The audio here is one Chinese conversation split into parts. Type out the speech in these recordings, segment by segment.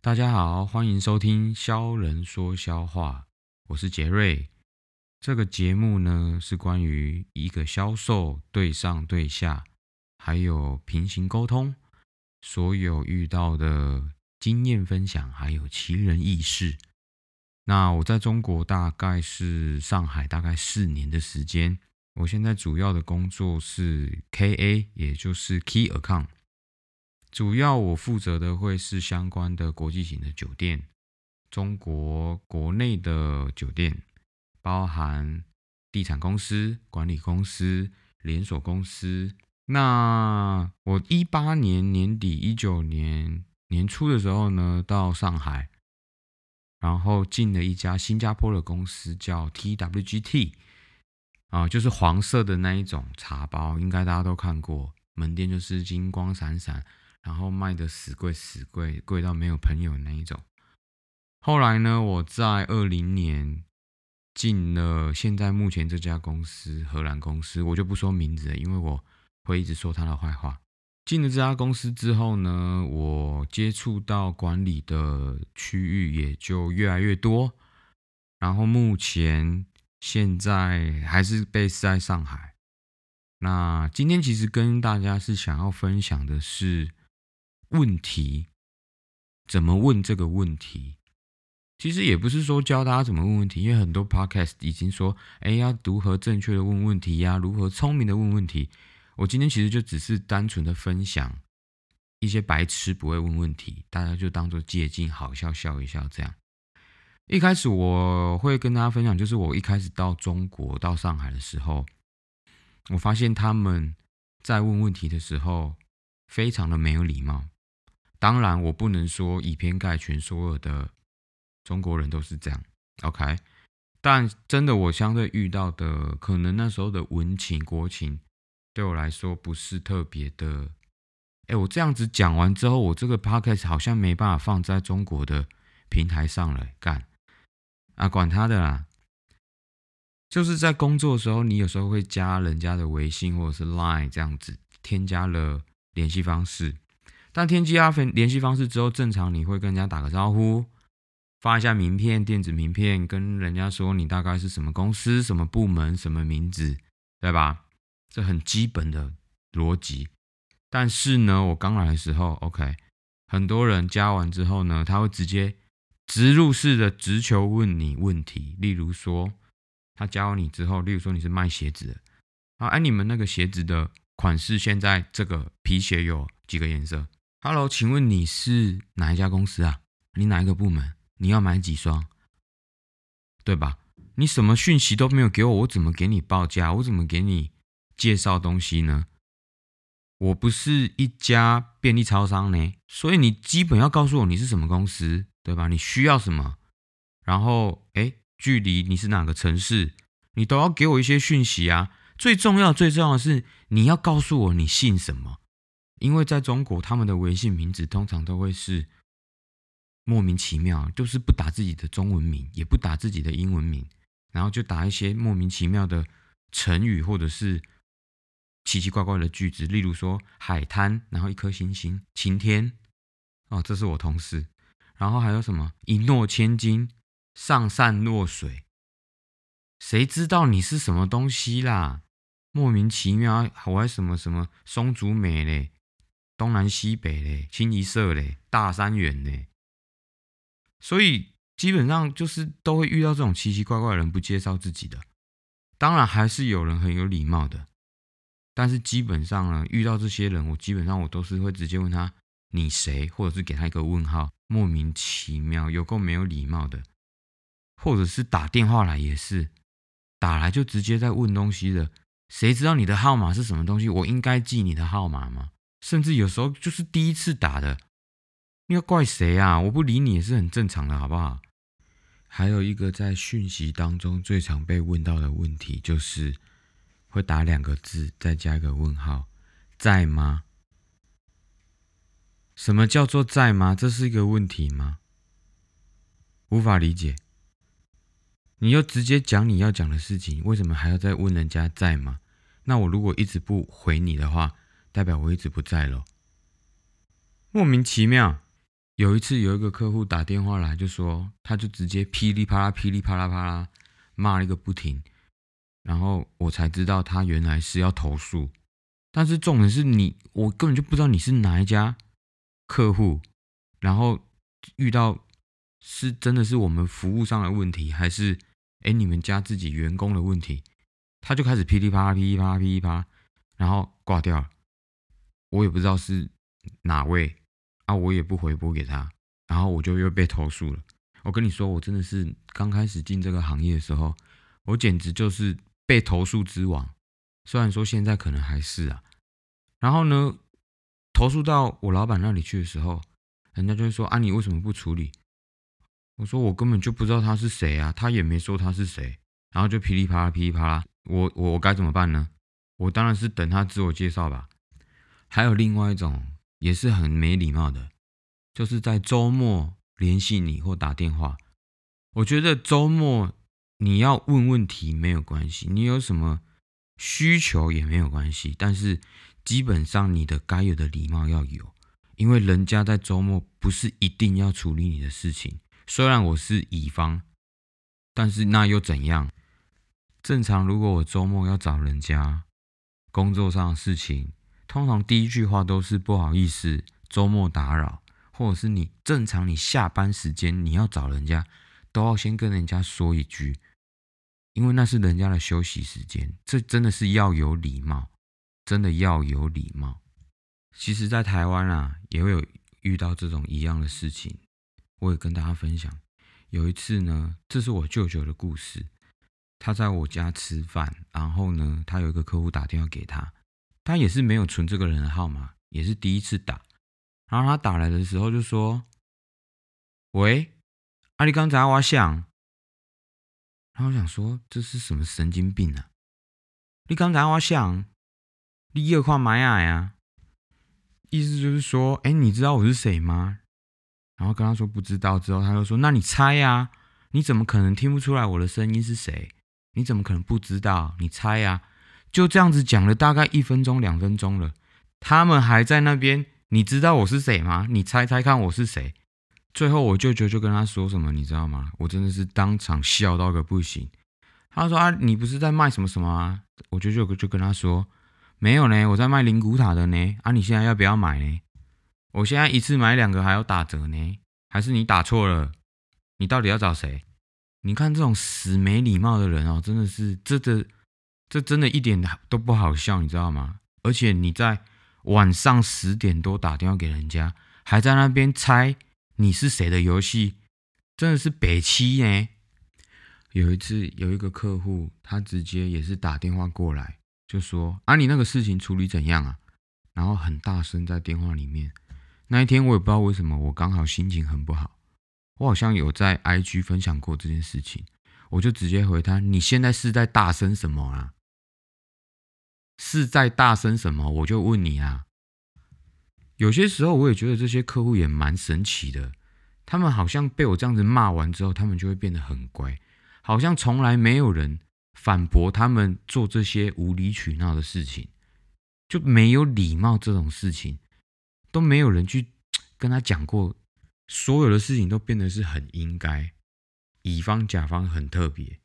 大家好，欢迎收听《销人说销话》，我是杰瑞。这个节目呢是关于一个销售对上对下，还有平行沟通，所有遇到的经验分享，还有奇人异事。那我在中国大概是上海大概四年的时间，我现在主要的工作是 KA，也就是 Key Account。主要我负责的会是相关的国际型的酒店，中国国内的酒店，包含地产公司、管理公司、连锁公司。那我一八年年底、一九年年初的时候呢，到上海，然后进了一家新加坡的公司，叫 TWGT，啊，就是黄色的那一种茶包，应该大家都看过，门店就是金光闪闪。然后卖的死贵死贵，贵到没有朋友那一种。后来呢，我在二零年进了现在目前这家公司荷兰公司，我就不说名字了，因为我会一直说他的坏话。进了这家公司之后呢，我接触到管理的区域也就越来越多。然后目前现在还是 base 在上海。那今天其实跟大家是想要分享的是。问题怎么问这个问题？其实也不是说教大家怎么问问题，因为很多 podcast 已经说，哎，要如何正确的问问题呀，如何聪明的问问题。我今天其实就只是单纯的分享一些白痴不会问问题，大家就当做借鉴，好笑笑一笑这样。一开始我会跟大家分享，就是我一开始到中国到上海的时候，我发现他们在问问题的时候非常的没有礼貌。当然，我不能说以偏概全，所有的中国人都是这样，OK？但真的，我相对遇到的，可能那时候的文情国情，对我来说不是特别的。哎，我这样子讲完之后，我这个 podcast 好像没办法放在中国的平台上了，干啊，管他的啦！就是在工作的时候，你有时候会加人家的微信或者是 Line 这样子，添加了联系方式。但添加分联系方式之后，正常你会跟人家打个招呼，发一下名片、电子名片，跟人家说你大概是什么公司、什么部门、什么名字，对吧？这很基本的逻辑。但是呢，我刚来的时候，OK，很多人加完之后呢，他会直接植入式的直球问你问题，例如说，他加完你之后，例如说你是卖鞋子的，啊，哎，你们那个鞋子的款式，现在这个皮鞋有几个颜色？Hello，请问你是哪一家公司啊？你哪一个部门？你要买几双？对吧？你什么讯息都没有给我，我怎么给你报价？我怎么给你介绍东西呢？我不是一家便利超商呢，所以你基本要告诉我你是什么公司，对吧？你需要什么？然后，哎，距离你是哪个城市？你都要给我一些讯息啊！最重要、最重要的是，你要告诉我你姓什么。因为在中国，他们的微信名字通常都会是莫名其妙，就是不打自己的中文名，也不打自己的英文名，然后就打一些莫名其妙的成语或者是奇奇怪怪的句子，例如说海滩，然后一颗星星，晴天，哦，这是我同事，然后还有什么一诺千金，上善若水，谁知道你是什么东西啦？莫名其妙，我还什么什么松竹美嘞？东南西北嘞，清一色嘞，大三元嘞，所以基本上就是都会遇到这种奇奇怪怪的人不介绍自己的。当然还是有人很有礼貌的，但是基本上呢，遇到这些人，我基本上我都是会直接问他你谁，或者是给他一个问号，莫名其妙，有够没有礼貌的。或者是打电话来也是，打来就直接在问东西的，谁知道你的号码是什么东西？我应该记你的号码吗？甚至有时候就是第一次打的，你要怪谁啊？我不理你也是很正常的，好不好？还有一个在讯息当中最常被问到的问题，就是会打两个字，再加一个问号，在吗？什么叫做在吗？这是一个问题吗？无法理解。你又直接讲你要讲的事情，为什么还要再问人家在吗？那我如果一直不回你的话？代表我一直不在了，莫名其妙。有一次有一个客户打电话来，就说他就直接噼里啪啦、噼里啪啦啪啦骂了一个不停，然后我才知道他原来是要投诉。但是重点是你，我根本就不知道你是哪一家客户，然后遇到是真的是我们服务上的问题，还是哎你们家自己员工的问题？他就开始噼里啪啦、噼里啪啦、噼里啪啦，然后挂掉了。我也不知道是哪位啊，我也不回拨给他，然后我就又被投诉了。我跟你说，我真的是刚开始进这个行业的时候，我简直就是被投诉之王。虽然说现在可能还是啊，然后呢，投诉到我老板那里去的时候，人家就会说啊，你为什么不处理？我说我根本就不知道他是谁啊，他也没说他是谁，然后就噼里啪啦噼里啪啦，我我我该怎么办呢？我当然是等他自我介绍吧。还有另外一种也是很没礼貌的，就是在周末联系你或打电话。我觉得周末你要问问题没有关系，你有什么？需求也没有关系，但是基本上你的该有的礼貌要有，因为人家在周末不是一定要处理你的事情。虽然我是乙方，但是那又怎样？正常如果我周末要找人家工作上的事情，通常第一句话都是不好意思，周末打扰，或者是你正常你下班时间你要找人家，都要先跟人家说一句。因为那是人家的休息时间，这真的是要有礼貌，真的要有礼貌。其实，在台湾啊，也会有遇到这种一样的事情。我也跟大家分享，有一次呢，这是我舅舅的故事。他在我家吃饭，然后呢，他有一个客户打电话给他，他也是没有存这个人的号码，也是第一次打。然后他打来的时候就说：“喂，阿里刚才我想。”然后我想说这是什么神经病啊！你刚才我想，你又看买啊呀？意思就是说，哎，你知道我是谁吗？然后跟他说不知道之后，他就说，那你猜呀？你怎么可能听不出来我的声音是谁？你怎么可能不知道？你猜呀？就这样子讲了大概一分钟、两分钟了，他们还在那边。你知道我是谁吗？你猜猜看我是谁？最后，我舅舅就跟他说什么，你知道吗？我真的是当场笑到个不行。他说：“啊，你不是在卖什么什么啊？”我舅舅就跟他说：“没有呢，我在卖灵骨塔的呢。啊，你现在要不要买呢？我现在一次买两个还要打折呢。还是你打错了？你到底要找谁？你看这种死没礼貌的人哦，真的是这这这真的一点都不好笑，你知道吗？而且你在晚上十点多打电话给人家，还在那边猜。”你是谁的游戏真的是北七呢？有一次有一个客户，他直接也是打电话过来，就说：“啊，你那个事情处理怎样啊？”然后很大声在电话里面。那一天我也不知道为什么，我刚好心情很不好，我好像有在 IG 分享过这件事情，我就直接回他：“你现在是在大声什么啊？是在大声什么？我就问你啊。”有些时候，我也觉得这些客户也蛮神奇的。他们好像被我这样子骂完之后，他们就会变得很乖，好像从来没有人反驳他们做这些无理取闹的事情，就没有礼貌这种事情都没有人去跟他讲过。所有的事情都变得是很应该，乙方甲方很特别，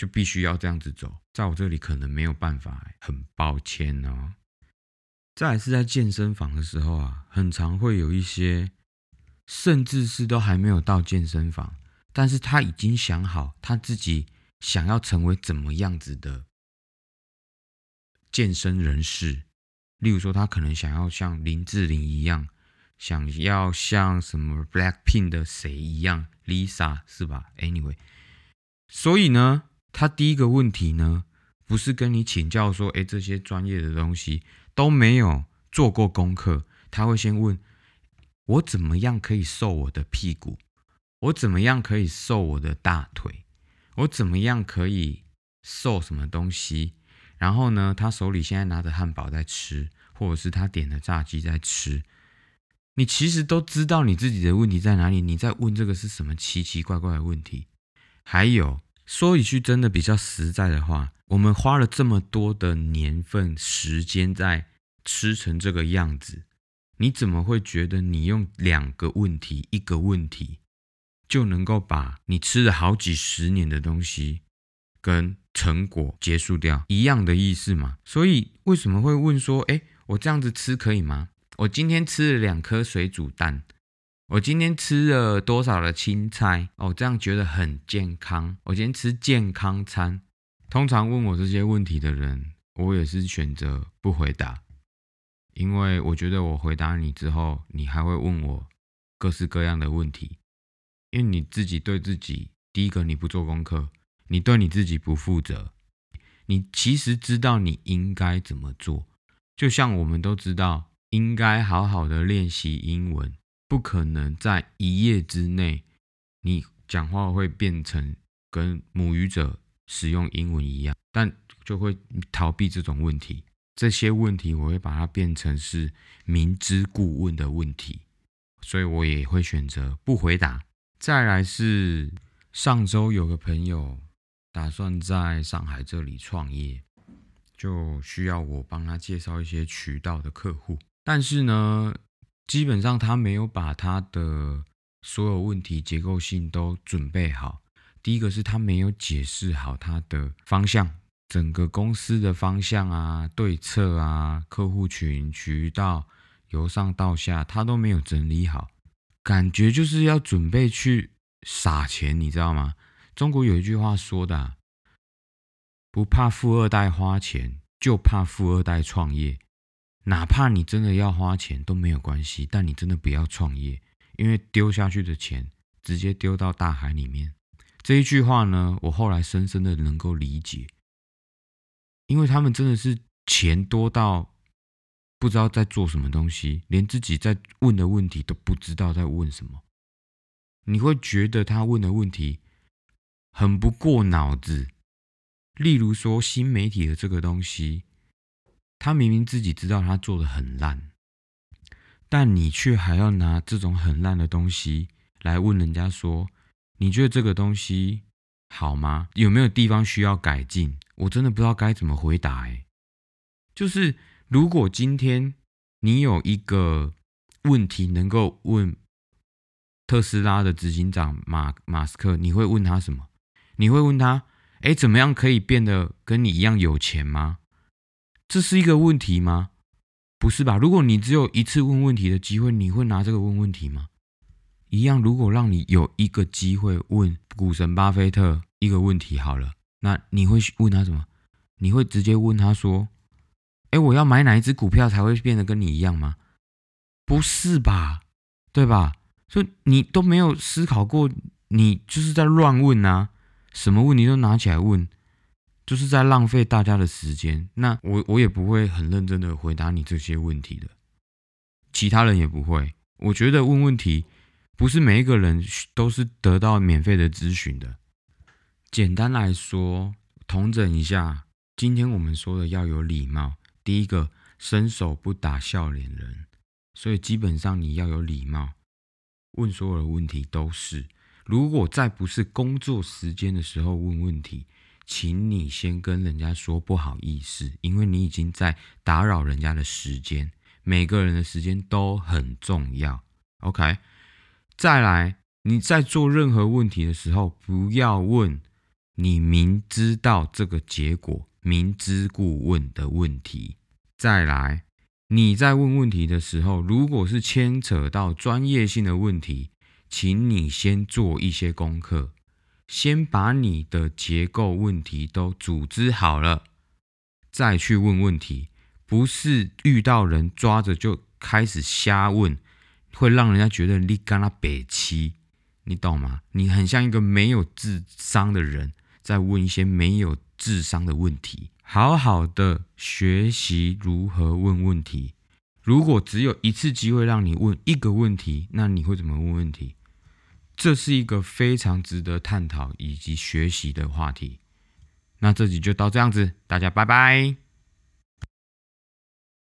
就必须要这样子走。在我这里可能没有办法，很抱歉哦。再是在健身房的时候啊，很常会有一些，甚至是都还没有到健身房，但是他已经想好他自己想要成为怎么样子的健身人士。例如说，他可能想要像林志玲一样，想要像什么 Blackpink 的谁一样，Lisa 是吧？Anyway，所以呢，他第一个问题呢，不是跟你请教说，哎，这些专业的东西。都没有做过功课，他会先问我怎么样可以瘦我的屁股，我怎么样可以瘦我的大腿，我怎么样可以瘦什么东西？然后呢，他手里现在拿着汉堡在吃，或者是他点的炸鸡在吃。你其实都知道你自己的问题在哪里，你在问这个是什么奇奇怪怪的问题？还有说一句真的比较实在的话，我们花了这么多的年份时间在。吃成这个样子，你怎么会觉得你用两个问题、一个问题就能够把你吃了好几十年的东西跟成果结束掉？一样的意思嘛。所以为什么会问说，哎，我这样子吃可以吗？我今天吃了两颗水煮蛋，我今天吃了多少的青菜？哦，这样觉得很健康。我今天吃健康餐。通常问我这些问题的人，我也是选择不回答。因为我觉得我回答你之后，你还会问我各式各样的问题。因为你自己对自己，第一个你不做功课，你对你自己不负责。你其实知道你应该怎么做，就像我们都知道应该好好的练习英文，不可能在一夜之内你讲话会变成跟母语者使用英文一样，但就会逃避这种问题。这些问题我会把它变成是明知故问的问题，所以我也会选择不回答。再来是上周有个朋友打算在上海这里创业，就需要我帮他介绍一些渠道的客户，但是呢，基本上他没有把他的所有问题结构性都准备好。第一个是他没有解释好他的方向。整个公司的方向啊、对策啊、客户群、渠道，由上到下，他都没有整理好，感觉就是要准备去撒钱，你知道吗？中国有一句话说的，不怕富二代花钱，就怕富二代创业。哪怕你真的要花钱都没有关系，但你真的不要创业，因为丢下去的钱直接丢到大海里面。这一句话呢，我后来深深的能够理解。因为他们真的是钱多到不知道在做什么东西，连自己在问的问题都不知道在问什么。你会觉得他问的问题很不过脑子。例如说新媒体的这个东西，他明明自己知道他做的很烂，但你却还要拿这种很烂的东西来问人家说，你觉得这个东西？好吗？有没有地方需要改进？我真的不知道该怎么回答。哎，就是如果今天你有一个问题能够问特斯拉的执行长马马斯克，你会问他什么？你会问他：哎，怎么样可以变得跟你一样有钱吗？这是一个问题吗？不是吧？如果你只有一次问问题的机会，你会拿这个问问题吗？一样，如果让你有一个机会问股神巴菲特一个问题，好了，那你会问他什么？你会直接问他说：“哎，我要买哪一只股票才会变得跟你一样吗？”不是吧？对吧？所以你都没有思考过，你就是在乱问啊！什么问题都拿起来问，就是在浪费大家的时间。那我我也不会很认真的回答你这些问题的，其他人也不会。我觉得问问题。不是每一个人都是得到免费的咨询的。简单来说，统整一下，今天我们说的要有礼貌。第一个，伸手不打笑脸人，所以基本上你要有礼貌，问所有的问题都是。如果在不是工作时间的时候问问题，请你先跟人家说不好意思，因为你已经在打扰人家的时间。每个人的时间都很重要。OK。再来，你在做任何问题的时候，不要问你明知道这个结果、明知故问的问题。再来，你在问问题的时候，如果是牵扯到专业性的问题，请你先做一些功课，先把你的结构问题都组织好了，再去问问题。不是遇到人抓着就开始瞎问。会让人家觉得你跟他北七，你懂吗？你很像一个没有智商的人，在问一些没有智商的问题。好好的学习如何问问题。如果只有一次机会让你问一个问题，那你会怎么问问题？这是一个非常值得探讨以及学习的话题。那这集就到这样子，大家拜拜。